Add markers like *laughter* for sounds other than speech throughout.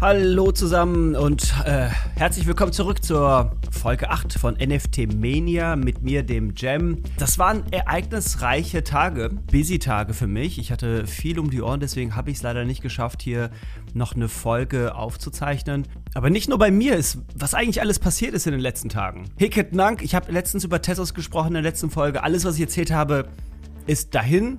Hallo zusammen und äh, herzlich willkommen zurück zur Folge 8 von NFT Mania mit mir, dem Jam. Das waren ereignisreiche Tage, busy Tage für mich. Ich hatte viel um die Ohren, deswegen habe ich es leider nicht geschafft, hier noch eine Folge aufzuzeichnen. Aber nicht nur bei mir ist, was eigentlich alles passiert ist in den letzten Tagen. Hicket Nank, ich habe letztens über Tessos gesprochen in der letzten Folge. Alles, was ich erzählt habe, ist dahin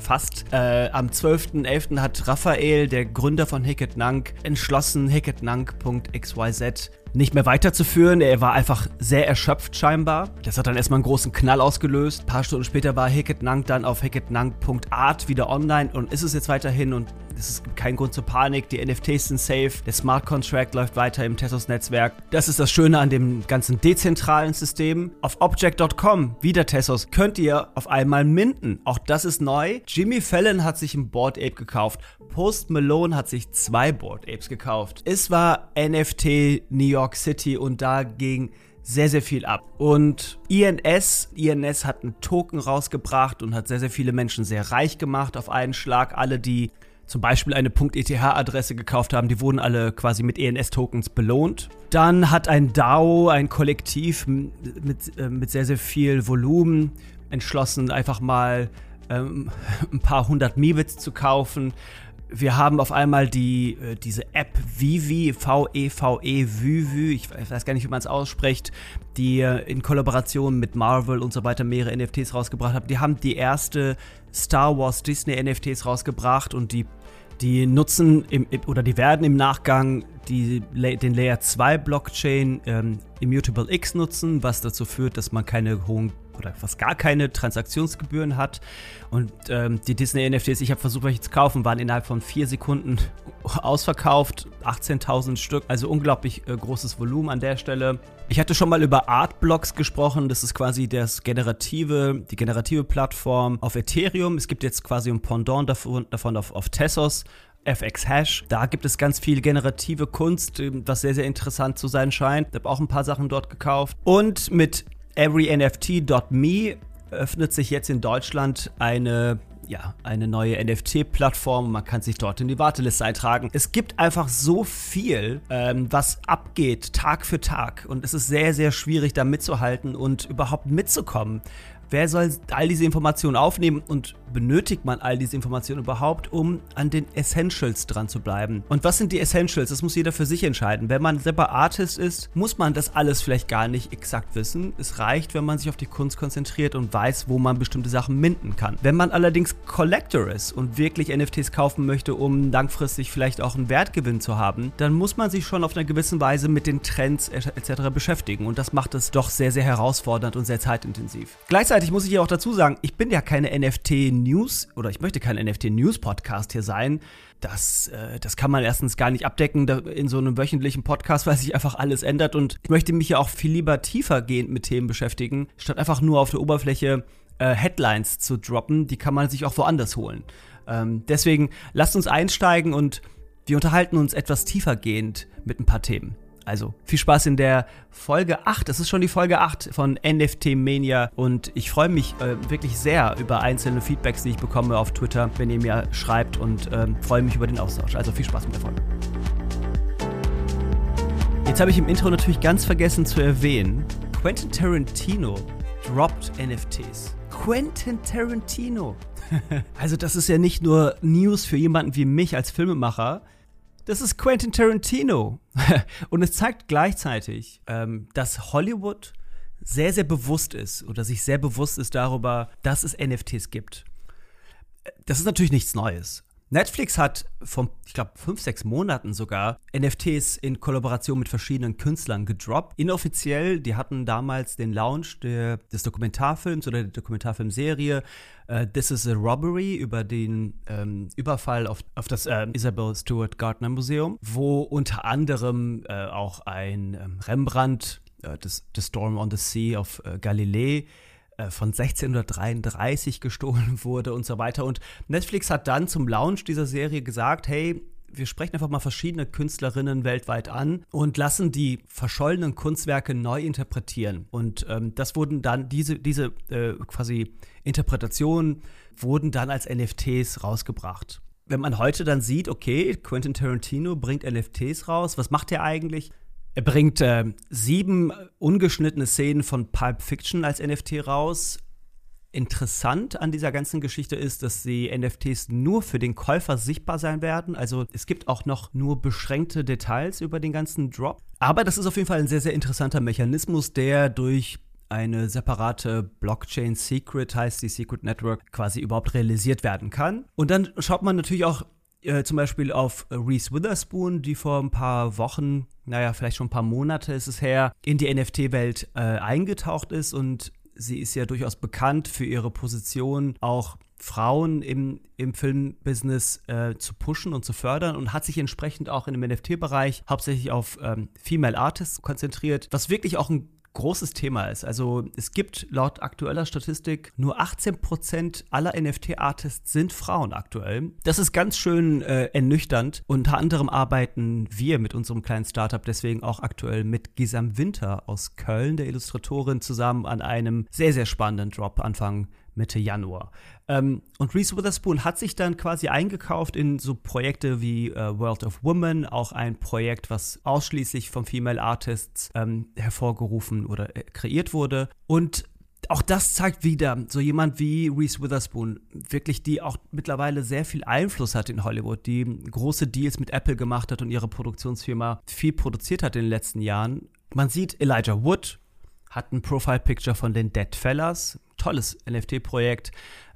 fast. Äh, am 12.11. hat Raphael, der Gründer von Hicket Nank, entschlossen, hicketnank.xyz nicht mehr weiterzuführen. Er war einfach sehr erschöpft scheinbar. Das hat dann erstmal einen großen Knall ausgelöst. Ein paar Stunden später war Hicketnank dann auf hicketnank.art wieder online und ist es jetzt weiterhin und es gibt keinen Grund zur Panik. Die NFTs sind safe. Der Smart Contract läuft weiter im Tesos-Netzwerk. Das ist das Schöne an dem ganzen dezentralen System. Auf Object.com, wieder Tesos, könnt ihr auf einmal minten. Auch das ist neu. Jimmy Fallon hat sich ein Board Ape gekauft. Post Malone hat sich zwei Board Apes gekauft. Es war NFT New York City und da ging sehr, sehr viel ab. Und INS, INS hat einen Token rausgebracht und hat sehr, sehr viele Menschen sehr reich gemacht auf einen Schlag. Alle, die zum Beispiel eine .eth-Adresse gekauft haben, die wurden alle quasi mit ENS-Tokens belohnt. Dann hat ein DAO, ein Kollektiv mit, äh, mit sehr, sehr viel Volumen entschlossen, einfach mal ähm, *laughs* ein paar hundert Miwits zu kaufen. Wir haben auf einmal die, äh, diese App Vivi, V-E-V-E, Vivi, ich weiß gar nicht, wie man es ausspricht, die äh, in Kollaboration mit Marvel und so weiter mehrere NFTs rausgebracht hat. Die haben die erste Star Wars Disney NFTs rausgebracht und die die nutzen im, oder die werden im Nachgang die, den Layer 2 Blockchain ähm, Immutable X nutzen, was dazu führt, dass man keine hohen oder fast gar keine Transaktionsgebühren hat. Und ähm, die Disney NFTs, ich habe versucht, welche zu kaufen, waren innerhalb von vier Sekunden *laughs* ausverkauft. 18.000 Stück, also unglaublich äh, großes Volumen an der Stelle. Ich hatte schon mal über Artblocks gesprochen. Das ist quasi das generative, die generative Plattform auf Ethereum. Es gibt jetzt quasi ein Pendant davon, davon auf, auf Tessos. FX Hash. Da gibt es ganz viel generative Kunst, ähm, was sehr, sehr interessant zu sein scheint. Ich habe auch ein paar Sachen dort gekauft. Und mit EveryNFT.me öffnet sich jetzt in Deutschland eine ja, eine neue NFT-Plattform. Man kann sich dort in die Warteliste eintragen. Es gibt einfach so viel, ähm, was abgeht Tag für Tag. Und es ist sehr, sehr schwierig, da mitzuhalten und überhaupt mitzukommen. Wer soll all diese Informationen aufnehmen und benötigt man all diese Informationen überhaupt, um an den Essentials dran zu bleiben? Und was sind die Essentials? Das muss jeder für sich entscheiden. Wenn man selber Artist ist, muss man das alles vielleicht gar nicht exakt wissen. Es reicht, wenn man sich auf die Kunst konzentriert und weiß, wo man bestimmte Sachen minden kann. Wenn man allerdings Collector ist und wirklich NFTs kaufen möchte, um langfristig vielleicht auch einen Wertgewinn zu haben, dann muss man sich schon auf eine gewisse Weise mit den Trends etc. beschäftigen. Und das macht es doch sehr, sehr herausfordernd und sehr zeitintensiv. Gleichzeitig Gleichzeitig muss ich ja auch dazu sagen, ich bin ja keine NFT-News oder ich möchte kein NFT-News-Podcast hier sein. Das, äh, das kann man erstens gar nicht abdecken in so einem wöchentlichen Podcast, *laughs* weil sich einfach alles ändert. Und ich möchte mich ja auch viel lieber tiefergehend mit Themen beschäftigen, statt einfach nur auf der Oberfläche äh, Headlines zu droppen. Die kann man sich auch woanders holen. Ähm, deswegen lasst uns einsteigen und wir unterhalten uns etwas tiefergehend mit ein paar Themen. Also viel Spaß in der Folge 8. Das ist schon die Folge 8 von NFT Mania und ich freue mich äh, wirklich sehr über einzelne Feedbacks, die ich bekomme auf Twitter, wenn ihr mir schreibt und äh, freue mich über den Austausch. Also viel Spaß mit der Folge. Jetzt habe ich im Intro natürlich ganz vergessen zu erwähnen, Quentin Tarantino droppt NFTs. Quentin Tarantino. *laughs* also das ist ja nicht nur News für jemanden wie mich als Filmemacher, das ist Quentin Tarantino. *laughs* Und es zeigt gleichzeitig, ähm, dass Hollywood sehr, sehr bewusst ist oder sich sehr bewusst ist darüber, dass es NFTs gibt. Das ist natürlich nichts Neues. Netflix hat vor, ich glaube, fünf, sechs Monaten sogar NFTs in Kollaboration mit verschiedenen Künstlern gedroppt. Inoffiziell, die hatten damals den Launch der, des Dokumentarfilms oder der Dokumentarfilmserie uh, This is a Robbery über den ähm, Überfall auf, auf das äh, Isabel Stewart Gardner Museum, wo unter anderem äh, auch ein ähm, Rembrandt, äh, The Storm on the Sea auf äh, Galilee, äh, von 1633 gestohlen wurde und so weiter. Und Netflix hat dann zum Launch dieser Serie gesagt, hey, wir sprechen einfach mal verschiedene Künstlerinnen weltweit an und lassen die verschollenen Kunstwerke neu interpretieren. Und ähm, das wurden dann, diese, diese äh, quasi Interpretationen wurden dann als NFTs rausgebracht. wenn man heute dann sieht, okay, Quentin Tarantino bringt NFTs raus, was macht er eigentlich? Er bringt äh, sieben ungeschnittene Szenen von Pulp Fiction als NFT raus. Interessant an dieser ganzen Geschichte ist, dass die NFTs nur für den Käufer sichtbar sein werden. Also es gibt auch noch nur beschränkte Details über den ganzen Drop. Aber das ist auf jeden Fall ein sehr, sehr interessanter Mechanismus, der durch eine separate Blockchain Secret, heißt die Secret Network, quasi überhaupt realisiert werden kann. Und dann schaut man natürlich auch äh, zum Beispiel auf Reese Witherspoon, die vor ein paar Wochen, naja, vielleicht schon ein paar Monate ist es her, in die NFT-Welt äh, eingetaucht ist. Und sie ist ja durchaus bekannt für ihre Position, auch Frauen im, im Filmbusiness äh, zu pushen und zu fördern und hat sich entsprechend auch in dem NFT-Bereich hauptsächlich auf ähm, Female Artists konzentriert, was wirklich auch ein großes Thema ist. Also es gibt laut aktueller Statistik nur 18% aller NFT-Artists sind Frauen aktuell. Das ist ganz schön äh, ernüchternd. Unter anderem arbeiten wir mit unserem kleinen Startup deswegen auch aktuell mit Gisam Winter aus Köln, der Illustratorin, zusammen an einem sehr, sehr spannenden Drop Anfang Mitte Januar. Ähm, und Reese Witherspoon hat sich dann quasi eingekauft in so Projekte wie äh, World of Women, auch ein Projekt, was ausschließlich von Female Artists ähm, hervorgerufen oder äh, kreiert wurde. Und auch das zeigt wieder, so jemand wie Reese Witherspoon, wirklich, die auch mittlerweile sehr viel Einfluss hat in Hollywood, die große Deals mit Apple gemacht hat und ihre Produktionsfirma viel produziert hat in den letzten Jahren. Man sieht Elijah Wood, hat ein Profile-Picture von den Dead Fellas, tolles NFT-Projekt.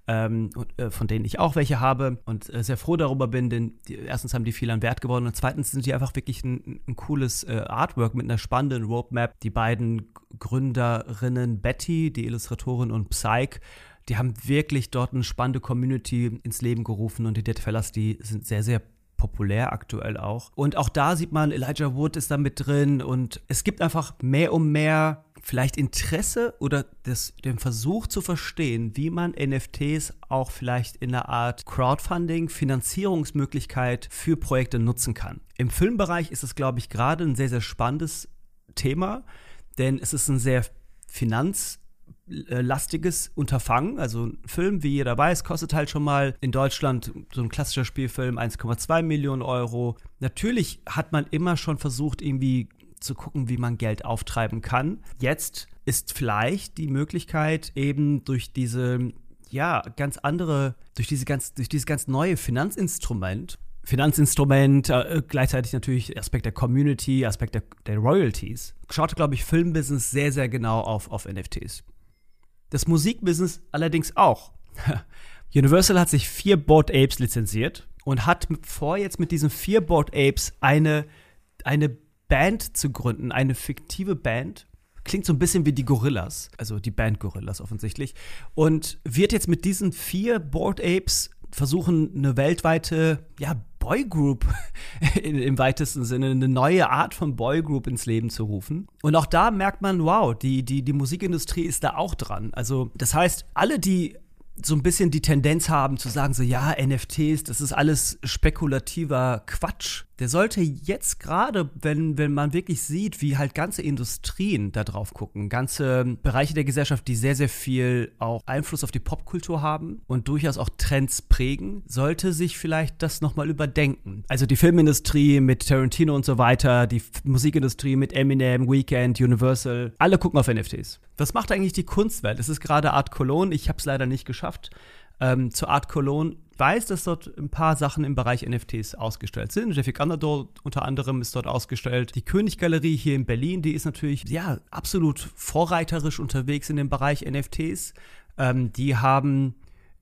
Ähm, äh, von denen ich auch welche habe und äh, sehr froh darüber bin, denn die, erstens haben die viel an Wert gewonnen und zweitens sind die einfach wirklich ein, ein cooles äh, Artwork mit einer spannenden Roadmap. Die beiden Gründerinnen Betty, die Illustratorin und Psyche, die haben wirklich dort eine spannende Community ins Leben gerufen und die Dead Fellas, die sind sehr, sehr populär aktuell auch. Und auch da sieht man, Elijah Wood ist da mit drin und es gibt einfach mehr und mehr vielleicht Interesse oder das, den Versuch zu verstehen, wie man NFTs auch vielleicht in einer Art Crowdfunding, Finanzierungsmöglichkeit für Projekte nutzen kann. Im Filmbereich ist es, glaube ich, gerade ein sehr, sehr spannendes Thema, denn es ist ein sehr finanz lastiges Unterfangen. Also ein Film, wie jeder weiß, kostet halt schon mal in Deutschland so ein klassischer Spielfilm 1,2 Millionen Euro. Natürlich hat man immer schon versucht, irgendwie zu gucken, wie man Geld auftreiben kann. Jetzt ist vielleicht die Möglichkeit eben durch diese ja ganz andere durch diese ganz durch dieses ganz neue Finanzinstrument Finanzinstrument, äh, gleichzeitig natürlich Aspekt der Community, Aspekt der, der Royalties. Schaut, glaube ich, Filmbusiness sehr, sehr genau auf, auf NFTs. Das Musikbusiness allerdings auch. *laughs* Universal hat sich vier Board Apes lizenziert und hat vor, jetzt mit diesen vier Board Apes eine, eine Band zu gründen, eine fiktive Band. Klingt so ein bisschen wie die Gorillas, also die Band Gorillas offensichtlich. Und wird jetzt mit diesen vier Board Apes versuchen, eine weltweite ja, Boygroup *laughs* im weitesten Sinne, eine neue Art von Boygroup ins Leben zu rufen. Und auch da merkt man, wow, die, die, die Musikindustrie ist da auch dran. Also, das heißt, alle, die so ein bisschen die Tendenz haben zu sagen, so ja, NFTs, das ist alles spekulativer Quatsch. Der sollte jetzt gerade, wenn, wenn man wirklich sieht, wie halt ganze Industrien da drauf gucken, ganze Bereiche der Gesellschaft, die sehr, sehr viel auch Einfluss auf die Popkultur haben und durchaus auch Trends prägen, sollte sich vielleicht das nochmal überdenken. Also die Filmindustrie mit Tarantino und so weiter, die Musikindustrie mit Eminem, Weekend, Universal, alle gucken auf NFTs. Was macht eigentlich die Kunstwelt? Es ist gerade Art Cologne, ich habe es leider nicht geschafft, ähm, zur Art Cologne weiß, dass dort ein paar Sachen im Bereich NFTs ausgestellt sind. Jeffy Ganador unter anderem ist dort ausgestellt. Die Königgalerie hier in Berlin, die ist natürlich ja absolut vorreiterisch unterwegs in dem Bereich NFTs. Ähm, die haben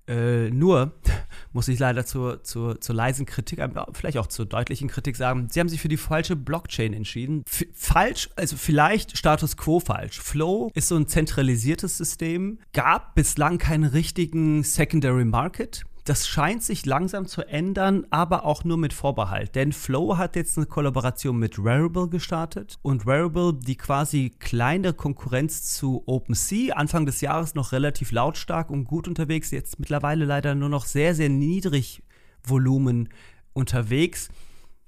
äh, nur, *laughs* muss ich leider zur, zur, zur leisen Kritik, vielleicht auch zur deutlichen Kritik sagen, sie haben sich für die falsche Blockchain entschieden. F falsch, also vielleicht Status quo falsch. Flow ist so ein zentralisiertes System, gab bislang keinen richtigen Secondary Market. Das scheint sich langsam zu ändern, aber auch nur mit Vorbehalt. Denn Flow hat jetzt eine Kollaboration mit Rarible gestartet und Rarible, die quasi kleine Konkurrenz zu OpenSea, Anfang des Jahres noch relativ lautstark und gut unterwegs, jetzt mittlerweile leider nur noch sehr, sehr niedrig Volumen unterwegs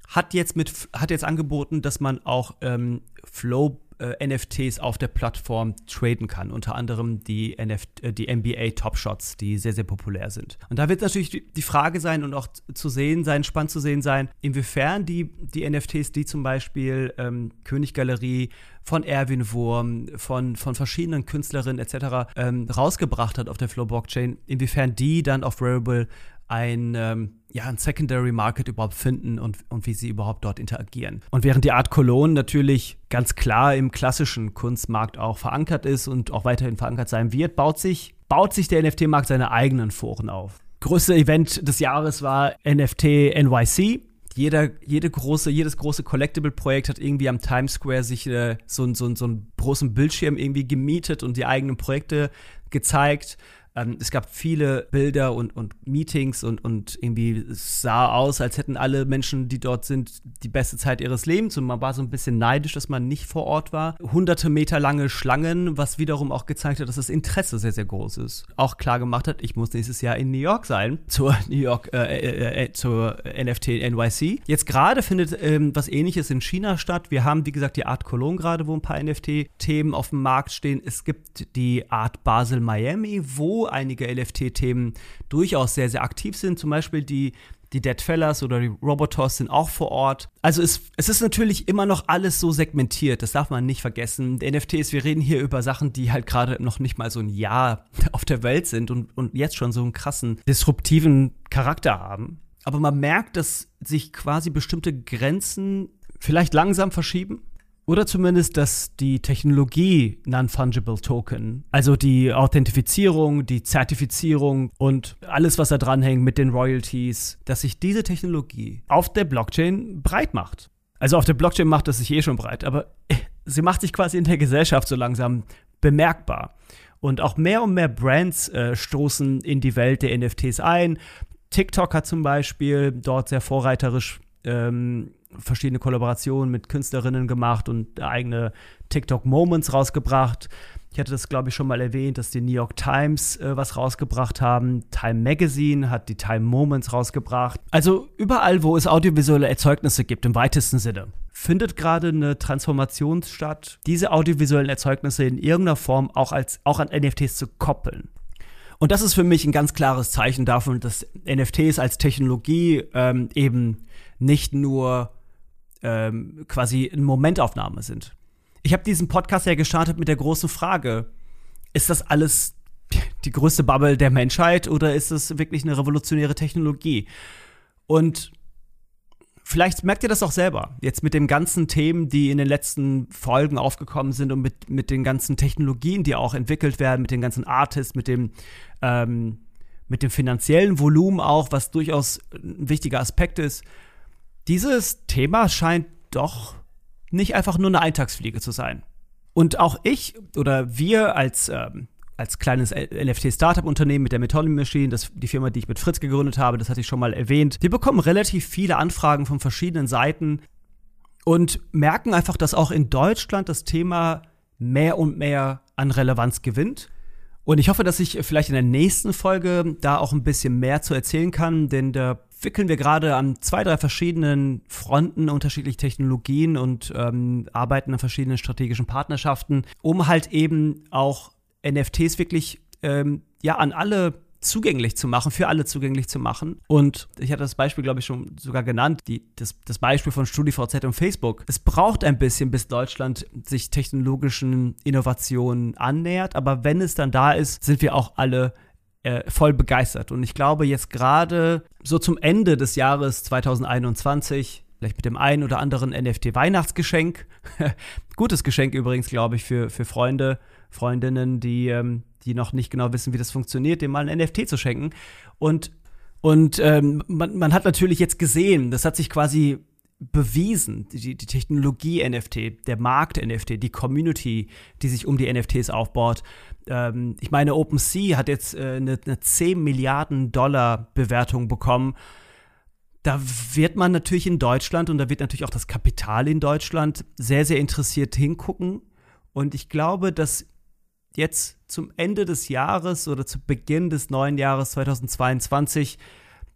hat jetzt mit hat jetzt angeboten, dass man auch ähm, Flow äh, NFTs auf der Plattform traden kann. Unter anderem die, NF äh, die NBA Top Shots, die sehr, sehr populär sind. Und da wird natürlich die, die Frage sein und auch zu sehen sein, spannend zu sehen sein, inwiefern die, die NFTs, die zum Beispiel ähm, Königgalerie von Erwin Wurm, von, von verschiedenen Künstlerinnen etc. Ähm, rausgebracht hat auf der Flow Blockchain, inwiefern die dann auf Rarible ein, ähm, ja, ein Secondary Market überhaupt finden und, und wie sie überhaupt dort interagieren. Und während die Art Cologne natürlich ganz klar im klassischen Kunstmarkt auch verankert ist und auch weiterhin verankert sein wird, baut sich, baut sich der NFT-Markt seine eigenen Foren auf. Größte Event des Jahres war NFT NYC. Jeder, jede große, jedes große Collectible-Projekt hat irgendwie am Times Square sich äh, so, so, so einen großen Bildschirm irgendwie gemietet und die eigenen Projekte gezeigt. Ähm, es gab viele Bilder und, und Meetings und, und irgendwie es sah aus, als hätten alle Menschen, die dort sind, die beste Zeit ihres Lebens und man war so ein bisschen neidisch, dass man nicht vor Ort war. Hunderte Meter lange Schlangen, was wiederum auch gezeigt hat, dass das Interesse sehr, sehr groß ist. Auch klar gemacht hat, ich muss nächstes Jahr in New York sein, *laughs* zur New York, äh, äh, äh, zur NFT NYC. Jetzt gerade findet ähm, was ähnliches in China statt. Wir haben, wie gesagt, die Art Cologne gerade, wo ein paar NFT-Themen auf dem Markt stehen. Es gibt die Art Basel Miami, wo einige LFT-Themen durchaus sehr, sehr aktiv sind. Zum Beispiel die, die Dead Fellas oder die Robotos sind auch vor Ort. Also es, es ist natürlich immer noch alles so segmentiert, das darf man nicht vergessen. Die NFTs, wir reden hier über Sachen, die halt gerade noch nicht mal so ein Jahr *laughs* auf der Welt sind und, und jetzt schon so einen krassen, disruptiven Charakter haben. Aber man merkt, dass sich quasi bestimmte Grenzen vielleicht langsam verschieben oder zumindest, dass die Technologie Non-Fungible Token, also die Authentifizierung, die Zertifizierung und alles, was da dranhängt mit den Royalties, dass sich diese Technologie auf der Blockchain breit macht. Also auf der Blockchain macht es sich eh schon breit, aber sie macht sich quasi in der Gesellschaft so langsam bemerkbar. Und auch mehr und mehr Brands äh, stoßen in die Welt der NFTs ein. TikTok hat zum Beispiel dort sehr vorreiterisch ähm, verschiedene Kollaborationen mit Künstlerinnen gemacht und eigene TikTok-Moments rausgebracht. Ich hatte das, glaube ich, schon mal erwähnt, dass die New York Times äh, was rausgebracht haben. Time Magazine hat die Time Moments rausgebracht. Also überall, wo es audiovisuelle Erzeugnisse gibt, im weitesten Sinne, findet gerade eine Transformation statt, diese audiovisuellen Erzeugnisse in irgendeiner Form auch, als, auch an NFTs zu koppeln. Und das ist für mich ein ganz klares Zeichen davon, dass NFTs als Technologie ähm, eben nicht nur ähm, quasi eine Momentaufnahme sind. Ich habe diesen Podcast ja gestartet mit der großen Frage, ist das alles die größte Bubble der Menschheit oder ist es wirklich eine revolutionäre Technologie? Und vielleicht merkt ihr das auch selber, jetzt mit den ganzen Themen, die in den letzten Folgen aufgekommen sind und mit, mit den ganzen Technologien, die auch entwickelt werden, mit den ganzen Artists, mit dem, ähm, mit dem finanziellen Volumen auch, was durchaus ein wichtiger Aspekt ist dieses Thema scheint doch nicht einfach nur eine Eintagsfliege zu sein. Und auch ich oder wir als, ähm, als kleines NFT-Startup-Unternehmen mit der Metonymy Machine, das, die Firma, die ich mit Fritz gegründet habe, das hatte ich schon mal erwähnt, wir bekommen relativ viele Anfragen von verschiedenen Seiten und merken einfach, dass auch in Deutschland das Thema mehr und mehr an Relevanz gewinnt. Und ich hoffe, dass ich vielleicht in der nächsten Folge da auch ein bisschen mehr zu erzählen kann, denn da wickeln wir gerade an zwei, drei verschiedenen Fronten unterschiedliche Technologien und ähm, arbeiten an verschiedenen strategischen Partnerschaften, um halt eben auch NFTs wirklich ähm, ja an alle zugänglich zu machen, für alle zugänglich zu machen. Und ich hatte das Beispiel, glaube ich, schon sogar genannt, die, das, das Beispiel von StudiVZ und Facebook. Es braucht ein bisschen, bis Deutschland sich technologischen Innovationen annähert, aber wenn es dann da ist, sind wir auch alle äh, voll begeistert. Und ich glaube, jetzt gerade so zum Ende des Jahres 2021, vielleicht mit dem einen oder anderen NFT-Weihnachtsgeschenk, *laughs* gutes Geschenk übrigens, glaube ich, für, für Freunde, Freundinnen, die, ähm, die noch nicht genau wissen, wie das funktioniert, dem mal ein NFT zu schenken. Und, und ähm, man, man hat natürlich jetzt gesehen, das hat sich quasi bewiesen, die, die Technologie NFT, der Markt NFT, die Community, die sich um die NFTs aufbaut. Ähm, ich meine, OpenSea hat jetzt äh, eine, eine 10 Milliarden Dollar Bewertung bekommen. Da wird man natürlich in Deutschland und da wird natürlich auch das Kapital in Deutschland sehr, sehr interessiert hingucken. Und ich glaube, dass jetzt zum Ende des Jahres oder zu Beginn des neuen Jahres 2022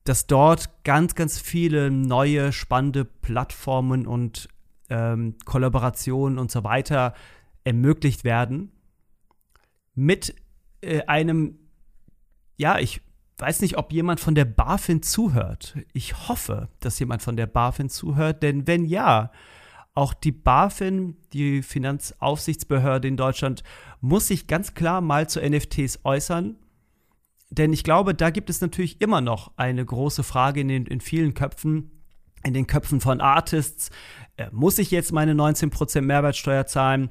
dass dort ganz, ganz viele neue, spannende Plattformen und ähm, Kollaborationen und so weiter ermöglicht werden. Mit äh, einem, ja, ich weiß nicht, ob jemand von der BaFin zuhört. Ich hoffe, dass jemand von der BaFin zuhört, denn wenn ja, auch die BaFin, die Finanzaufsichtsbehörde in Deutschland, muss sich ganz klar mal zu NFTs äußern. Denn ich glaube, da gibt es natürlich immer noch eine große Frage in, den, in vielen Köpfen, in den Köpfen von Artists. Äh, muss ich jetzt meine 19% Mehrwertsteuer zahlen?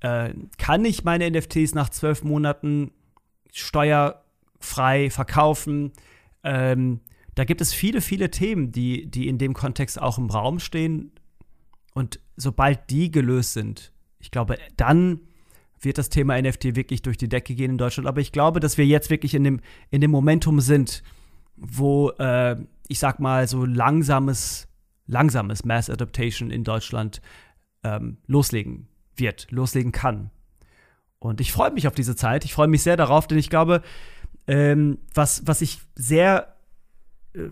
Äh, kann ich meine NFTs nach zwölf Monaten steuerfrei verkaufen? Ähm, da gibt es viele, viele Themen, die, die in dem Kontext auch im Raum stehen. Und sobald die gelöst sind, ich glaube, dann wird das Thema NFT wirklich durch die Decke gehen in Deutschland. Aber ich glaube, dass wir jetzt wirklich in dem, in dem Momentum sind, wo, äh, ich sag mal, so langsames, langsames Mass Adaptation in Deutschland ähm, loslegen wird, loslegen kann. Und ich freue mich auf diese Zeit. Ich freue mich sehr darauf, denn ich glaube, ähm, was, was ich sehr äh,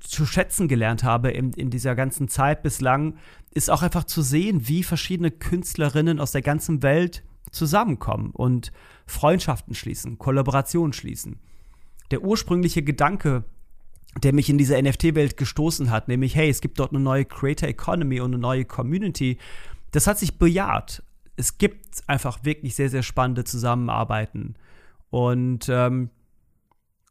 zu schätzen gelernt habe in, in dieser ganzen Zeit bislang, ist auch einfach zu sehen, wie verschiedene Künstlerinnen aus der ganzen Welt zusammenkommen und Freundschaften schließen, Kollaborationen schließen. Der ursprüngliche Gedanke, der mich in diese NFT-Welt gestoßen hat, nämlich, hey, es gibt dort eine neue Creator Economy und eine neue Community, das hat sich bejaht. Es gibt einfach wirklich sehr, sehr spannende Zusammenarbeiten. Und ähm,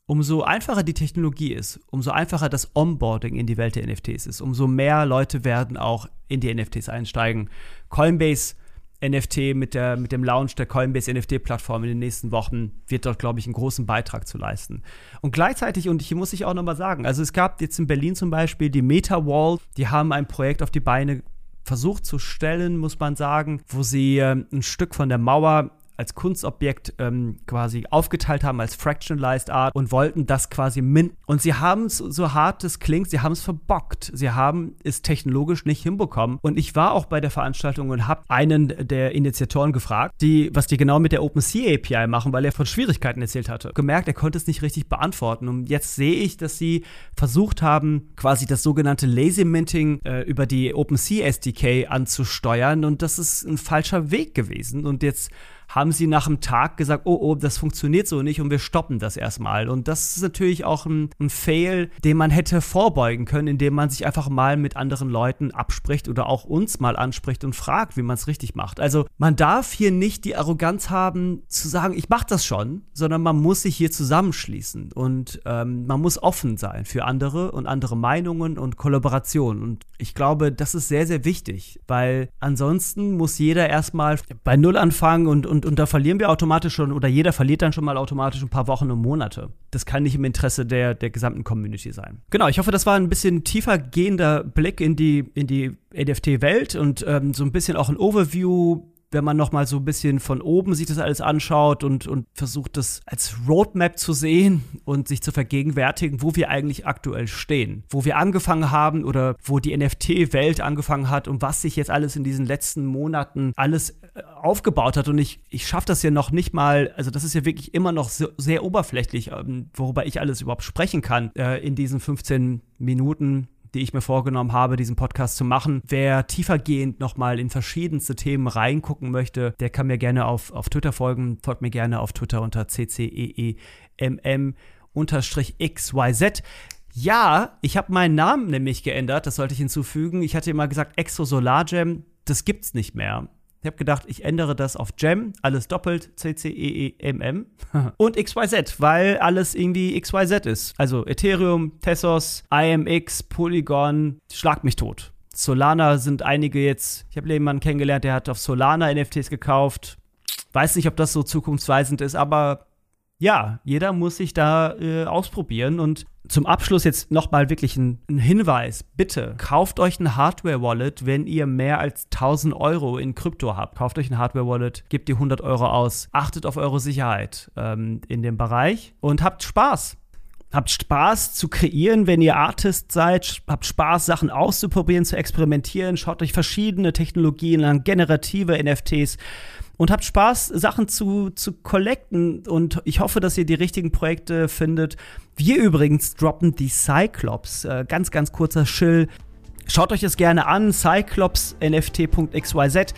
umso einfacher die Technologie ist, umso einfacher das Onboarding in die Welt der NFTs ist, umso mehr Leute werden auch in die NFTs einsteigen. Coinbase NFT mit, der, mit dem Launch der Coinbase NFT-Plattform in den nächsten Wochen wird dort, glaube ich, einen großen Beitrag zu leisten. Und gleichzeitig, und hier muss ich auch nochmal sagen, also es gab jetzt in Berlin zum Beispiel die Meta Wall, die haben ein Projekt auf die Beine versucht zu stellen, muss man sagen, wo sie äh, ein Stück von der Mauer als Kunstobjekt ähm, quasi aufgeteilt haben als Fractionalized Art und wollten das quasi minden. Und sie haben es, so hart es klingt, sie haben es verbockt. Sie haben es technologisch nicht hinbekommen. Und ich war auch bei der Veranstaltung und habe einen der Initiatoren gefragt, die, was die genau mit der OpenSea API machen, weil er von Schwierigkeiten erzählt hatte. Gemerkt, er konnte es nicht richtig beantworten. Und jetzt sehe ich, dass sie versucht haben, quasi das sogenannte Lazy Minting äh, über die OpenSea SDK anzusteuern. Und das ist ein falscher Weg gewesen. Und jetzt haben sie nach einem Tag gesagt, oh, oh, das funktioniert so nicht und wir stoppen das erstmal. Und das ist natürlich auch ein, ein Fail, den man hätte vorbeugen können, indem man sich einfach mal mit anderen Leuten abspricht oder auch uns mal anspricht und fragt, wie man es richtig macht. Also man darf hier nicht die Arroganz haben zu sagen, ich mache das schon, sondern man muss sich hier zusammenschließen und ähm, man muss offen sein für andere und andere Meinungen und Kollaborationen. Und ich glaube, das ist sehr, sehr wichtig, weil ansonsten muss jeder erstmal bei Null anfangen und, und und, und da verlieren wir automatisch schon, oder jeder verliert dann schon mal automatisch ein paar Wochen und Monate. Das kann nicht im Interesse der, der gesamten Community sein. Genau, ich hoffe, das war ein bisschen tiefer gehender Blick in die, in die NFT-Welt und ähm, so ein bisschen auch ein Overview wenn man noch mal so ein bisschen von oben sich das alles anschaut und, und versucht, das als Roadmap zu sehen und sich zu vergegenwärtigen, wo wir eigentlich aktuell stehen, wo wir angefangen haben oder wo die NFT-Welt angefangen hat und was sich jetzt alles in diesen letzten Monaten alles äh, aufgebaut hat. Und ich, ich schaffe das ja noch nicht mal, also das ist ja wirklich immer noch so, sehr oberflächlich, ähm, worüber ich alles überhaupt sprechen kann äh, in diesen 15 Minuten die ich mir vorgenommen habe, diesen Podcast zu machen. Wer tiefergehend nochmal in verschiedenste Themen reingucken möchte, der kann mir gerne auf, auf Twitter folgen. Folgt mir gerne auf Twitter unter cceenmm xyz. Ja, ich habe meinen Namen nämlich geändert, das sollte ich hinzufügen. Ich hatte immer gesagt Exo Solar Jam, das gibt's nicht mehr. Ich habe gedacht, ich ändere das auf Gem, alles doppelt, C-C-E-E-M-M *laughs* und XYZ, weil alles irgendwie XYZ ist. Also Ethereum, Tessos, IMX, Polygon, schlag mich tot. Solana sind einige jetzt, ich habe jemanden kennengelernt, der hat auf Solana NFTs gekauft. Weiß nicht, ob das so zukunftsweisend ist, aber ja, jeder muss sich da äh, ausprobieren. Und zum Abschluss jetzt nochmal wirklich ein, ein, Hinweis. Bitte kauft euch ein Hardware-Wallet, wenn ihr mehr als 1000 Euro in Krypto habt. Kauft euch ein Hardware-Wallet, gebt die 100 Euro aus. Achtet auf eure Sicherheit ähm, in dem Bereich und habt Spaß. Habt Spaß zu kreieren, wenn ihr Artist seid. Habt Spaß, Sachen auszuprobieren, zu experimentieren. Schaut euch verschiedene Technologien an, generative NFTs und habt Spaß, Sachen zu, zu collecten. Und ich hoffe, dass ihr die richtigen Projekte findet. Wir übrigens droppen die Cyclops. Äh, ganz, ganz kurzer Schill. Schaut euch das gerne an, cyclopsnft.xyz.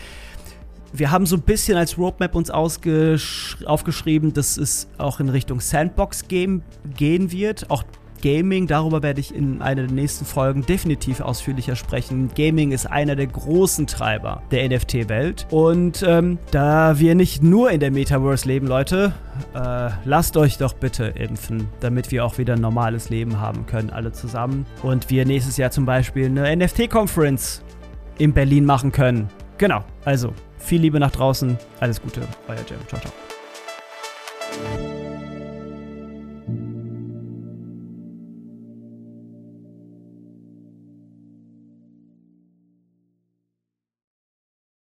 Wir haben so ein bisschen als Roadmap uns aufgeschrieben, dass es auch in Richtung Sandbox-Game gehen wird. Auch Gaming, darüber werde ich in einer der nächsten Folgen definitiv ausführlicher sprechen. Gaming ist einer der großen Treiber der NFT-Welt. Und ähm, da wir nicht nur in der Metaverse leben, Leute, äh, lasst euch doch bitte impfen, damit wir auch wieder ein normales Leben haben können, alle zusammen. Und wir nächstes Jahr zum Beispiel eine NFT-Conference in Berlin machen können. Genau, also viel Liebe nach draußen, alles Gute, euer Jim. Ciao, ciao.